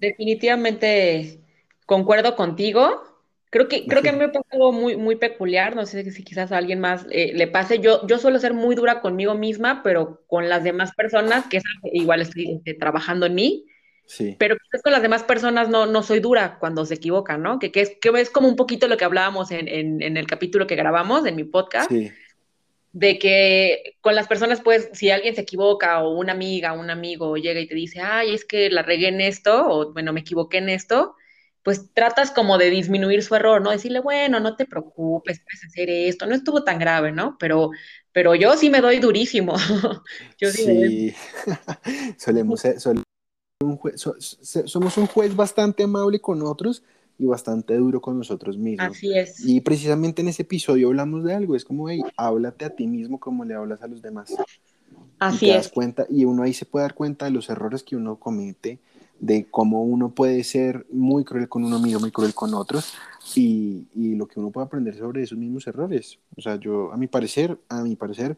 definitivamente concuerdo contigo. Creo que, creo que a mí me pasa algo muy, muy peculiar, no sé si quizás a alguien más eh, le pase. Yo, yo suelo ser muy dura conmigo misma, pero con las demás personas, que igual estoy este, trabajando en mí, Sí. Pero quizás con las demás personas no, no soy dura cuando se equivocan, ¿no? Que, que, es, que es como un poquito lo que hablábamos en, en, en el capítulo que grabamos en mi podcast. Sí. De que con las personas, pues, si alguien se equivoca o una amiga, un amigo llega y te dice, ay, es que la regué en esto, o bueno, me equivoqué en esto, pues tratas como de disminuir su error, ¿no? Decirle, bueno, no te preocupes, puedes hacer esto, no estuvo tan grave, ¿no? Pero, pero yo sí me doy durísimo. yo sí, sí. solemos, somos un juez bastante amable con otros y bastante duro con nosotros mismos. Así es. Y precisamente en ese episodio hablamos de algo, es como, hey, háblate a ti mismo como le hablas a los demás. Así y te das cuenta, y uno ahí se puede dar cuenta de los errores que uno comete, de cómo uno puede ser muy cruel con uno mismo, muy cruel con otros, y, y lo que uno puede aprender sobre esos mismos errores. O sea, yo, a mi parecer, a mi parecer,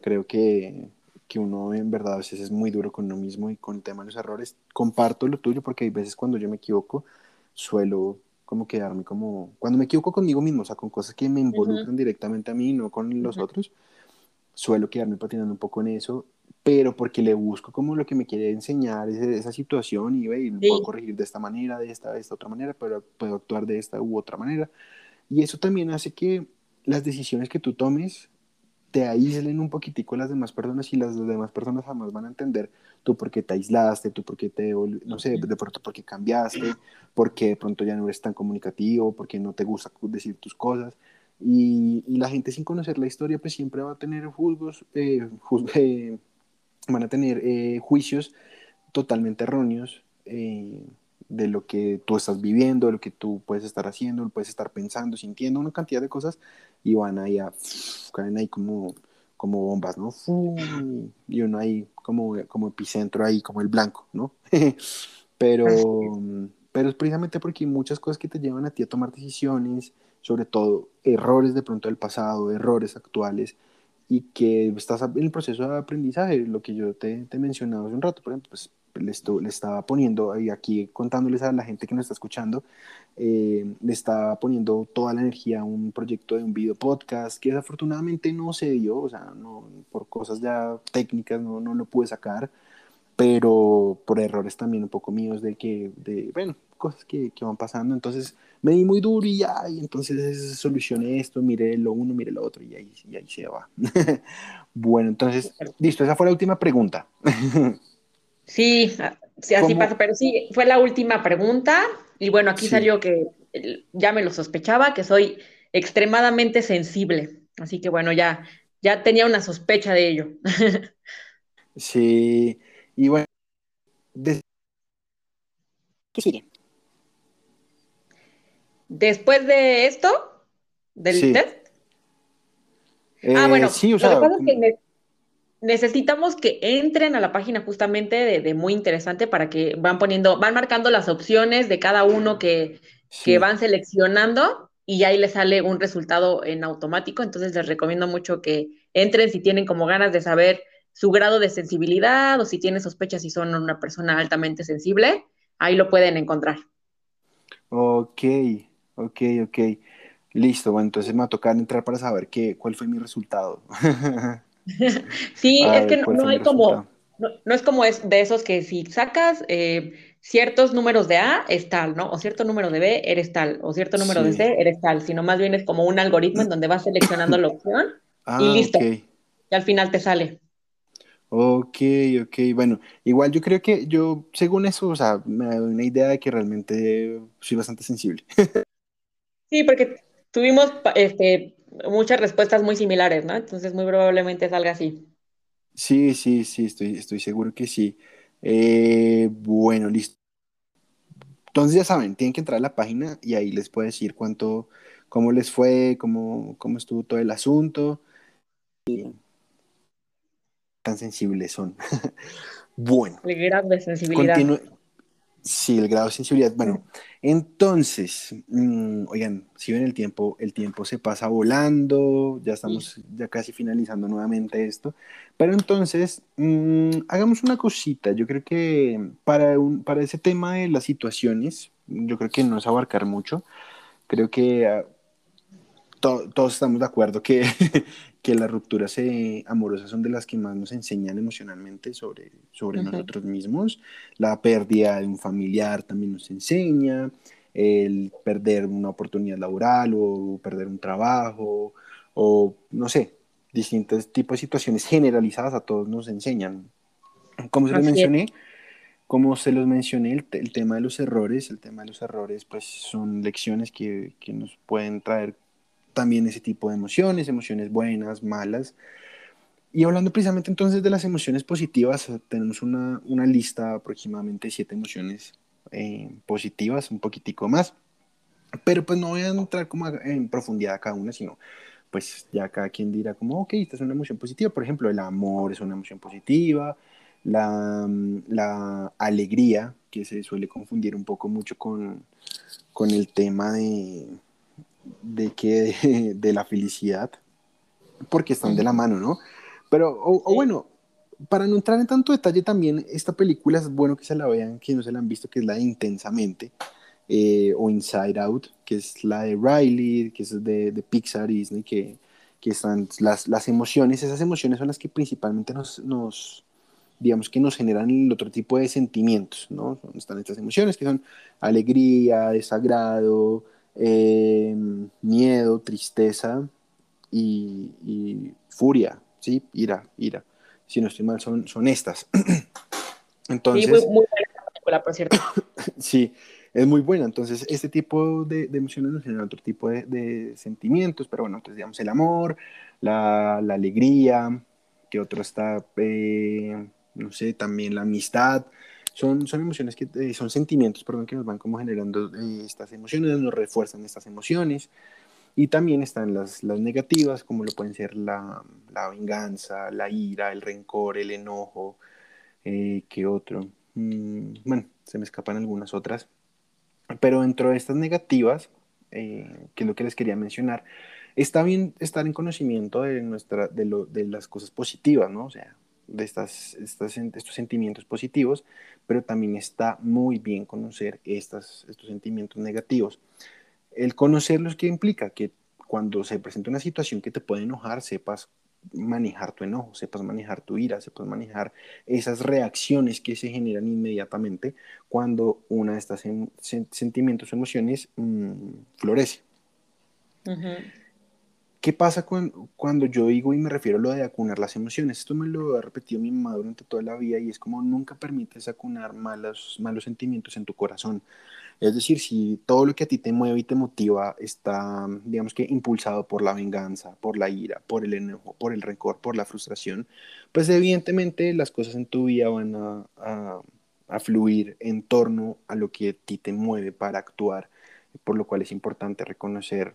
creo que que uno en verdad a veces es muy duro con uno mismo y con el tema de los errores. Comparto lo tuyo porque hay veces cuando yo me equivoco suelo como quedarme como, cuando me equivoco conmigo mismo, o sea, con cosas que me involucran directamente a mí, no con los otros, suelo quedarme patinando un poco en eso, pero porque le busco como lo que me quiere enseñar esa situación y, ve, puedo corregir de esta manera, de esta, de esta otra manera, pero puedo actuar de esta u otra manera. Y eso también hace que las decisiones que tú tomes te aíslen un poquitico las demás personas y las demás personas jamás van a entender tú por qué te aislaste, tú por qué te, no sé, de pronto por qué cambiaste, porque de pronto ya no eres tan comunicativo, porque no te gusta decir tus cosas. Y, y la gente sin conocer la historia pues siempre va a tener juzgos, eh, *laughs* eh, van a tener eh, juicios totalmente erróneos de lo que tú estás viviendo, de lo que tú puedes estar haciendo, puedes estar pensando, sintiendo, una cantidad de cosas y van ahí a, caen ahí como, como bombas, ¿no? Y uno ahí como, como epicentro ahí, como el blanco, ¿no? *laughs* pero, pero es precisamente porque hay muchas cosas que te llevan a ti a tomar decisiones, sobre todo errores de pronto del pasado, errores actuales, y que estás en el proceso de aprendizaje, lo que yo te, te he mencionado hace un rato, por ejemplo, pues le, le, estaba poniendo, y aquí contándoles a la gente que nos está escuchando, eh, le estaba poniendo toda la energía a un proyecto de un video podcast que desafortunadamente no se dio, o sea, no, por cosas ya técnicas no, no lo pude sacar, pero por errores también un poco míos de que, de, bueno, cosas que, que van pasando, entonces me di muy duro y ya, y entonces solucioné esto, miré lo uno, miré lo otro y ahí, y ahí se va. *laughs* bueno, entonces, listo, esa fue la última pregunta. *laughs* Sí, sí así pasa, pero sí, fue la última pregunta y bueno, aquí salió que ya me lo sospechaba, que soy extremadamente sensible, así que bueno, ya, ya tenía una sospecha de ello. *laughs* sí, y bueno, ¿qué sigue? Después de esto, del test. ah, bueno, sí, o sea, que necesitamos que entren a la página justamente de, muy interesante para que van poniendo, van marcando las opciones de cada uno que, que van seleccionando y ahí les sale un resultado en automático. Entonces les recomiendo mucho que entren si tienen como ganas de saber su grado de sensibilidad o si tienen sospechas si son una persona altamente sensible, ahí lo pueden encontrar. Ok, ok, ok. Listo, bueno, entonces me va a tocar entrar para saber qué, cuál fue mi resultado. *laughs* *laughs* sí, es que no, hay como, no, es como es de esos que si sacas eh, ciertos números de A es tal, ¿no? O cierto número de B eres tal, o cierto número de C eres tal, sino más bien es como un algoritmo en donde vas seleccionando la opción y ah, listo. Y al final te sale. Ok, ok, bueno, igual yo creo que yo, según eso, o sea, me da una idea de que realmente soy bastante sensible. *laughs* sí, porque tuvimos este, muchas respuestas muy similares, ¿no? Entonces muy probablemente salga así. Sí, sí, sí, estoy, estoy seguro que sí. Eh, bueno, listo. Entonces ya saben, tienen que entrar a la página y ahí les puedo decir cuánto, cómo les fue, cómo, cómo estuvo todo el asunto tan sensibles son. *laughs* bueno. El grado de sensibilidad. Sí, el grado de sensibilidad. Bueno, entonces, mm, oigan, si ven el tiempo, el tiempo se pasa volando, ya estamos ya casi finalizando nuevamente esto. Pero entonces, mm, hagamos una cosita. Yo creo que para, un, para ese tema de las situaciones, yo creo que no es abarcar mucho. Creo que ah, todos estamos de acuerdo que, *laughs* que las rupturas eh, amorosas son de las que más nos enseñan emocionalmente sobre, sobre nosotros mismos. La pérdida de un familiar también nos enseña, el perder una oportunidad laboral o perder un trabajo o no sé, distintos tipos de situaciones generalizadas a todos nos enseñan. Como se los mencioné, como se los mencioné, el, el, tema de los errores, el tema de los errores, pues son lecciones que, que nos pueden traer también ese tipo de emociones, emociones buenas, malas. Y hablando precisamente entonces de las emociones positivas, tenemos una, una lista aproximadamente siete emociones eh, positivas, un poquitico más. Pero pues no voy a entrar como en profundidad a cada una, sino pues ya cada quien dirá como, ok, esta es una emoción positiva. Por ejemplo, el amor es una emoción positiva, la, la alegría, que se suele confundir un poco mucho con, con el tema de, de que *laughs* de, la felicidad, porque están de la mano, ¿no? Pero, o, bueno, para no entrar en tanto detalle también, esta película es bueno que se la vean, que no se la han visto, que es la de Intensamente, eh, o Inside Out, que es la de Riley, que es de, de Pixar Disney, que, que están las, las, emociones, esas emociones son las que principalmente nos, nos, digamos que nos generan el otro tipo de sentimientos, ¿no? Están estas emociones que son alegría, desagrado, eh, miedo, tristeza y, furia, ¿sí? Ira, ira. Si no estoy mal, son, son estas. *clears throat* Entonces, sí, muy, buena película, por cierto. *coughs* sí, es muy buena. Entonces, este tipo de, emociones nos generan otro tipo de, sentimientos, pero bueno, entonces digamos el amor, la, alegría, que otro está, eh, no sé, también la amistad, son, son emociones que, eh, son sentimientos, perdón, que nos van como generando eh, estas emociones, nos refuerzan estas emociones. Y también están las, las negativas, como lo pueden ser la, la, venganza, la ira, el rencor, el enojo, eh, ¿qué otro? Mm, bueno, se me escapan algunas otras. Pero dentro de estas negativas, eh, que es lo que les quería mencionar, está bien estar en conocimiento de, nuestra, de, lo, de las cosas positivas, ¿no? O sea, de estas, estos sentimientos positivos, pero también está muy bien conocer estas, estos sentimientos negativos. El conocerlos, ¿qué implica? Que cuando se presenta una situación que te puede enojar, sepas manejar tu enojo, sepas manejar tu ira, sepas manejar esas reacciones que se generan inmediatamente cuando una de estas sentimientos o emociones mm, florece. ¿Qué pasa cuando, cuando yo digo y me refiero a lo de acunar las emociones? Esto me lo ha repetido mi mamá durante toda la vida y es como nunca permites acunar malos, malos sentimientos en tu corazón. Es decir, si todo lo que a ti te mueve y te motiva está, digamos que, impulsado por la venganza, por la ira, por el enojo, por el rencor, por la frustración, pues evidentemente las cosas en tu vida van a, a, a fluir en torno a lo que a ti te mueve para actuar, por lo cual es importante reconocer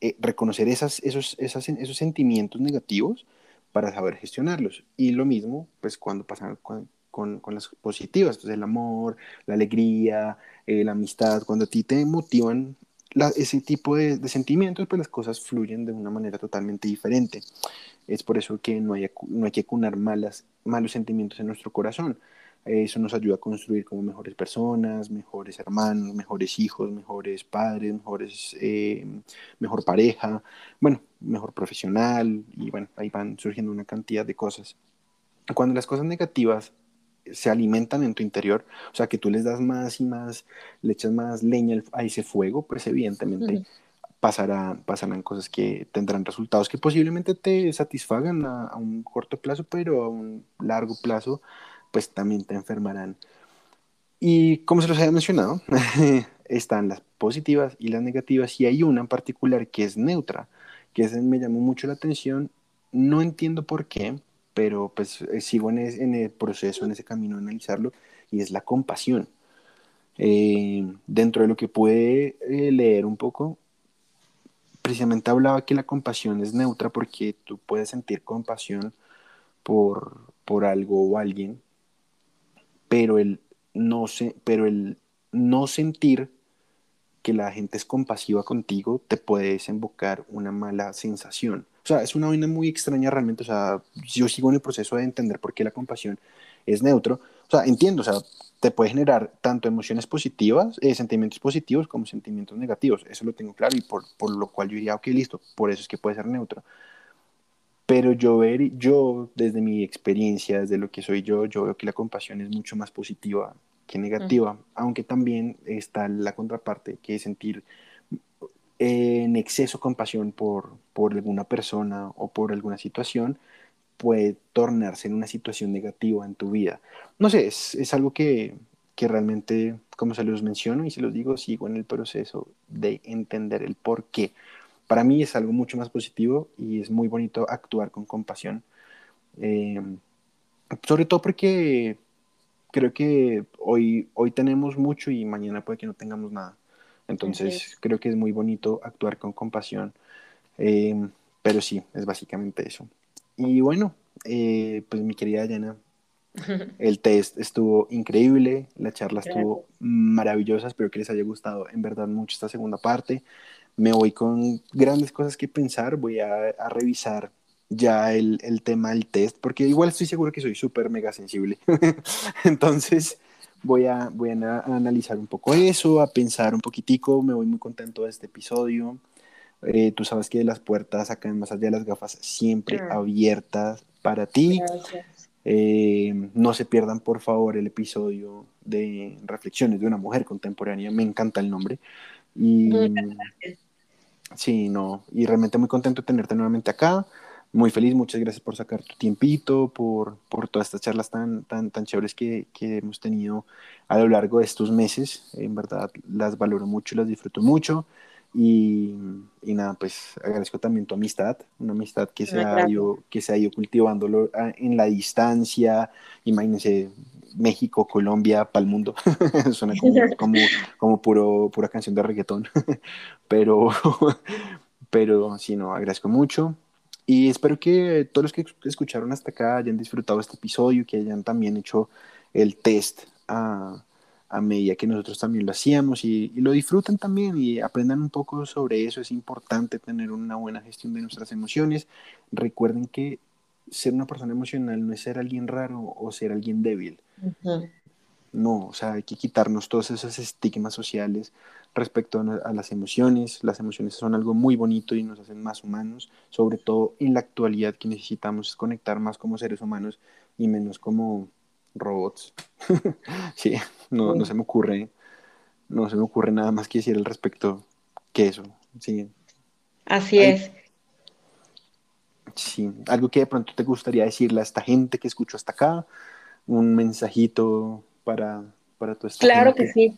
eh, reconocer esas, esos, esos sentimientos negativos para saber gestionarlos. Y lo mismo, pues, cuando pasan con, con, las positivas, entonces el amor, la alegría, eh, la amistad, cuando a ti te motivan ese tipo de, de, sentimientos, pues las cosas fluyen de una manera totalmente diferente. Es por eso que no hay, no hay que cunar malas, malos sentimientos en nuestro corazón. Eso nos ayuda a construir como mejores personas, mejores hermanos, mejores hijos, mejores padres, mejores, eh, mejor pareja, bueno, mejor profesional y bueno, ahí van surgiendo una cantidad de cosas. Cuando las cosas negativas se alimentan en tu interior, o sea, que tú les das más y más, le echas más leña a ese fuego, pues evidentemente pasarán cosas que tendrán resultados que posiblemente te satisfagan a, a, un corto plazo, pero a un largo plazo, pues también te enfermarán. Y como se los había mencionado, *laughs* están las positivas y las negativas, y hay una en particular que es neutra, que es, me llamó mucho la atención, no entiendo por qué, pero pues eh, sigo en, en, el proceso, en ese camino de analizarlo, y es la compasión. Eh, dentro de lo que pude eh, leer un poco, precisamente hablaba que la compasión es neutra porque tú puedes sentir compasión por, por algo o alguien, pero el no, se, pero el no sentir que la gente es compasiva contigo te puede desembocar una mala sensación. O sea, es una vaina muy extraña realmente. O sea, yo sigo en el proceso de entender por qué la compasión es neutro. O sea, entiendo, o sea, te puede generar tanto emociones positivas, eh, sentimientos positivos como sentimientos negativos. Eso lo tengo claro y por, por, lo cual yo diría, ok, listo, por eso es que puede ser neutro. Pero yo, ver, yo, desde mi experiencia, desde lo que soy yo, yo veo que la compasión es mucho más positiva que negativa, aunque también está la contraparte, que es sentir en exceso compasión por, por alguna persona o por alguna situación puede tornarse en una situación negativa en tu vida. No sé, es, es algo que, que, realmente, como se los menciono y se los digo, sigo en el proceso de entender el por qué. Para mí es algo mucho más positivo y es muy bonito actuar con compasión. Eh, sobre todo porque creo que hoy, hoy tenemos mucho y mañana puede que no tengamos nada. Entonces, creo que es muy bonito actuar con compasión. Em, pero sí, es básicamente eso. Y bueno, eh, pues mi querida Diana, *laughs* el test estuvo increíble, la charla estuvo maravillosa, espero que les haya gustado en verdad mucho esta segunda parte. Me voy con grandes cosas que pensar, voy a, a revisar ya el, el, tema del test, porque igual estoy seguro que soy súper mega sensible. *laughs* Entonces, voy a, voy a, analizar un poco eso, a pensar un poquitico, me voy muy contento de este episodio. Eh, tú sabes que las puertas acá en Más Allá de las Gafas siempre ah. abiertas para ti. Eh, no se pierdan, por favor, el episodio de Reflexiones de una mujer contemporánea. Me encanta el nombre. Y, sí, no, y realmente muy contento de tenerte nuevamente acá muy feliz, muchas gracias por sacar tu tiempito, por, por todas estas charlas tan, tan, tan chéveres que, que, hemos tenido a lo largo de estos meses. En verdad las valoro mucho, las disfruto mucho. Y, y nada, pues agradezco también tu amistad, una amistad que se, ha ido, que se ha ido cultivando en la distancia. Imagínense, México, Colombia, para el mundo. *laughs* Suena como, como, como, puro, pura canción de reggaetón. *laughs* pero, *laughs* pero sí, no, agradezco mucho. Y espero que todos los que escucharon hasta acá hayan disfrutado este episodio, que hayan también hecho el test a, a medida que nosotros también lo hacíamos y, lo disfruten también y aprendan un poco sobre eso. Es importante tener una buena gestión de nuestras emociones. Recuerden que ser una persona emocional no es ser alguien raro o ser alguien débil. No, o sea, hay que quitarnos todos esos estigmas sociales respecto a, las emociones. Las emociones son algo muy bonito y nos hacen más humanos, sobre todo en la actualidad que necesitamos conectar más como seres humanos y menos como robots. *laughs* sí, no, no se me ocurre, no se me ocurre nada más que decir al respecto que eso. Sí. Así es. Sí, algo que de pronto te gustaría decirle a esta gente que escuchó hasta acá, un mensajito para, para tu Claro que sí.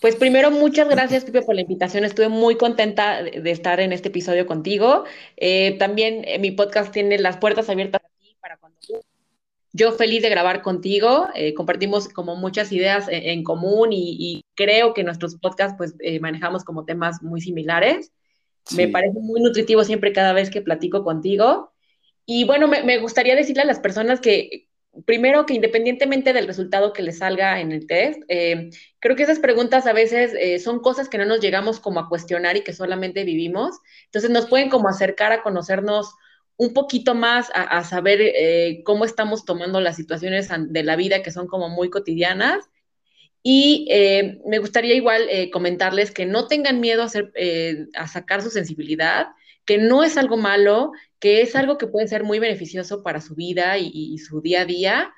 Pues primero, muchas gracias, Pipe, por la invitación. Estuve muy contenta de, estar en este episodio contigo. Eh, también eh, mi podcast tiene las puertas abiertas para cuando Yo feliz de grabar contigo. Eh, compartimos como muchas ideas en, común y, creo que nuestros podcasts pues manejamos como temas muy similares. Me parece muy nutritivo siempre cada vez que platico contigo. Y bueno, me, me gustaría decirle a las personas que primero que independientemente del resultado que le salga en el test, eh, creo que esas preguntas a veces eh, son cosas que no nos llegamos como a cuestionar y que solamente vivimos. Entonces nos pueden como acercar a conocernos un poquito más, a, saber eh, cómo estamos tomando las situaciones de la vida que son como muy cotidianas. Y me gustaría igual comentarles que no tengan miedo a, hacer, a sacar su sensibilidad, que no es algo malo, que es algo que puede ser muy beneficioso para su vida y, su día a día,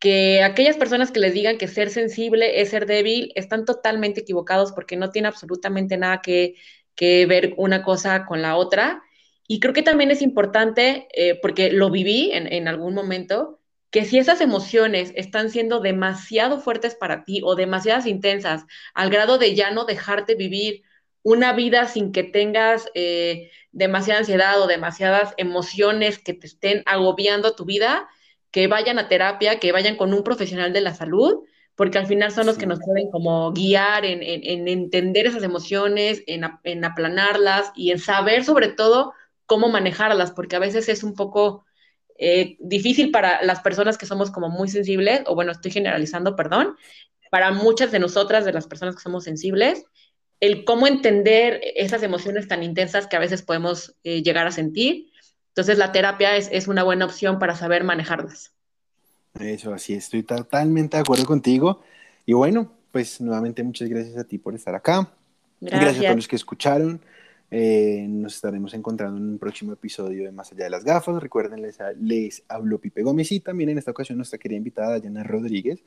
que aquellas personas que les digan que ser sensible es ser débil están totalmente equivocados porque no tiene absolutamente nada que, ver una cosa con la otra. Y creo que también es importante, eh, porque lo viví en algún momento, que si esas emociones están siendo demasiado fuertes para ti o demasiadas intensas, al grado de ya no dejarte vivir una vida sin que tengas eh, demasiada ansiedad o demasiadas emociones que te estén agobiando tu vida, que vayan a terapia, que vayan con un profesional de la salud, porque al final son los que nos pueden como guiar en, entender esas emociones, en, aplanarlas y en saber sobre todo cómo manejarlas, porque a veces es un poco eh, difícil para las personas que somos como muy sensibles, o bueno, estoy generalizando, perdón, para muchas de nosotras, de las personas que somos sensibles, el cómo entender esas emociones tan intensas que a veces podemos eh, llegar a sentir entonces la terapia es, una buena opción para saber manejarlas. Eso, así estoy totalmente de acuerdo contigo. Y bueno, pues nuevamente muchas gracias a ti por estar acá. Gracias, a todos los que escucharon. Eh, nos estaremos encontrando en un próximo episodio de Más allá de las gafas. Recuerden, les, les habló Pipe Gómez y también en esta ocasión nuestra querida invitada, Diana Rodríguez.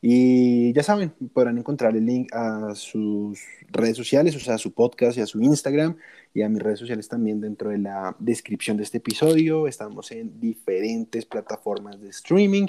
Y ya saben, podrán encontrar el link a sus redes sociales, o sea, a su podcast y a su Instagram y a mis redes sociales también dentro de la descripción de este episodio. Estamos en diferentes plataformas de streaming.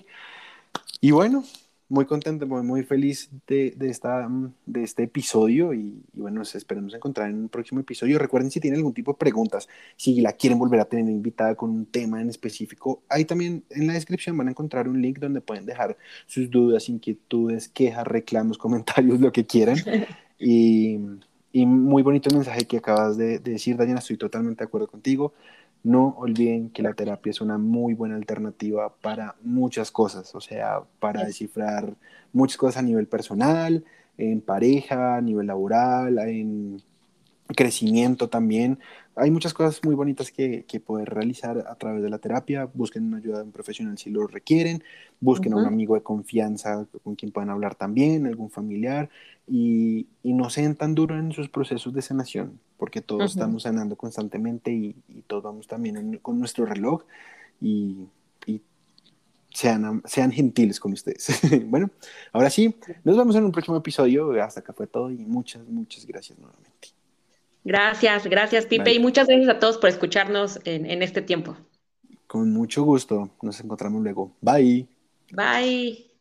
Y bueno, muy contento, muy, muy feliz de, de, esta, de este episodio y, bueno, nos esperemos encontrar en un próximo episodio. Recuerden si tienen algún tipo de preguntas, si la quieren volver a tener invitada con un tema en específico, ahí también en la descripción van a encontrar un link donde pueden dejar sus dudas, inquietudes, quejas, reclamos, *laughs* comentarios, lo que quieran. *laughs* Y, y muy bonito el mensaje que acabas de, de decir, Dayana, estoy totalmente de acuerdo contigo. No olviden que la terapia es una muy buena alternativa para muchas cosas, o sea, para descifrar muchas cosas a nivel personal, en pareja, a nivel laboral, en crecimiento también. Hay muchas cosas muy bonitas que, que poder realizar a través de la terapia. Busquen una ayuda de un profesional si lo requieren. Busquen a un amigo de confianza con quien puedan hablar también, algún familiar. Y, y no sean tan duros en sus procesos de sanación, porque todos estamos sanando constantemente y, y todos vamos también con nuestro reloj. Y, y sean, sean gentiles con ustedes. *laughs* bueno, ahora sí, nos vemos en un próximo episodio. Hasta acá fue todo y muchas, muchas gracias nuevamente. Gracias, gracias Pipe y muchas gracias a todos por escucharnos en, en este tiempo. Con mucho gusto, nos encontramos luego. Bye. Bye.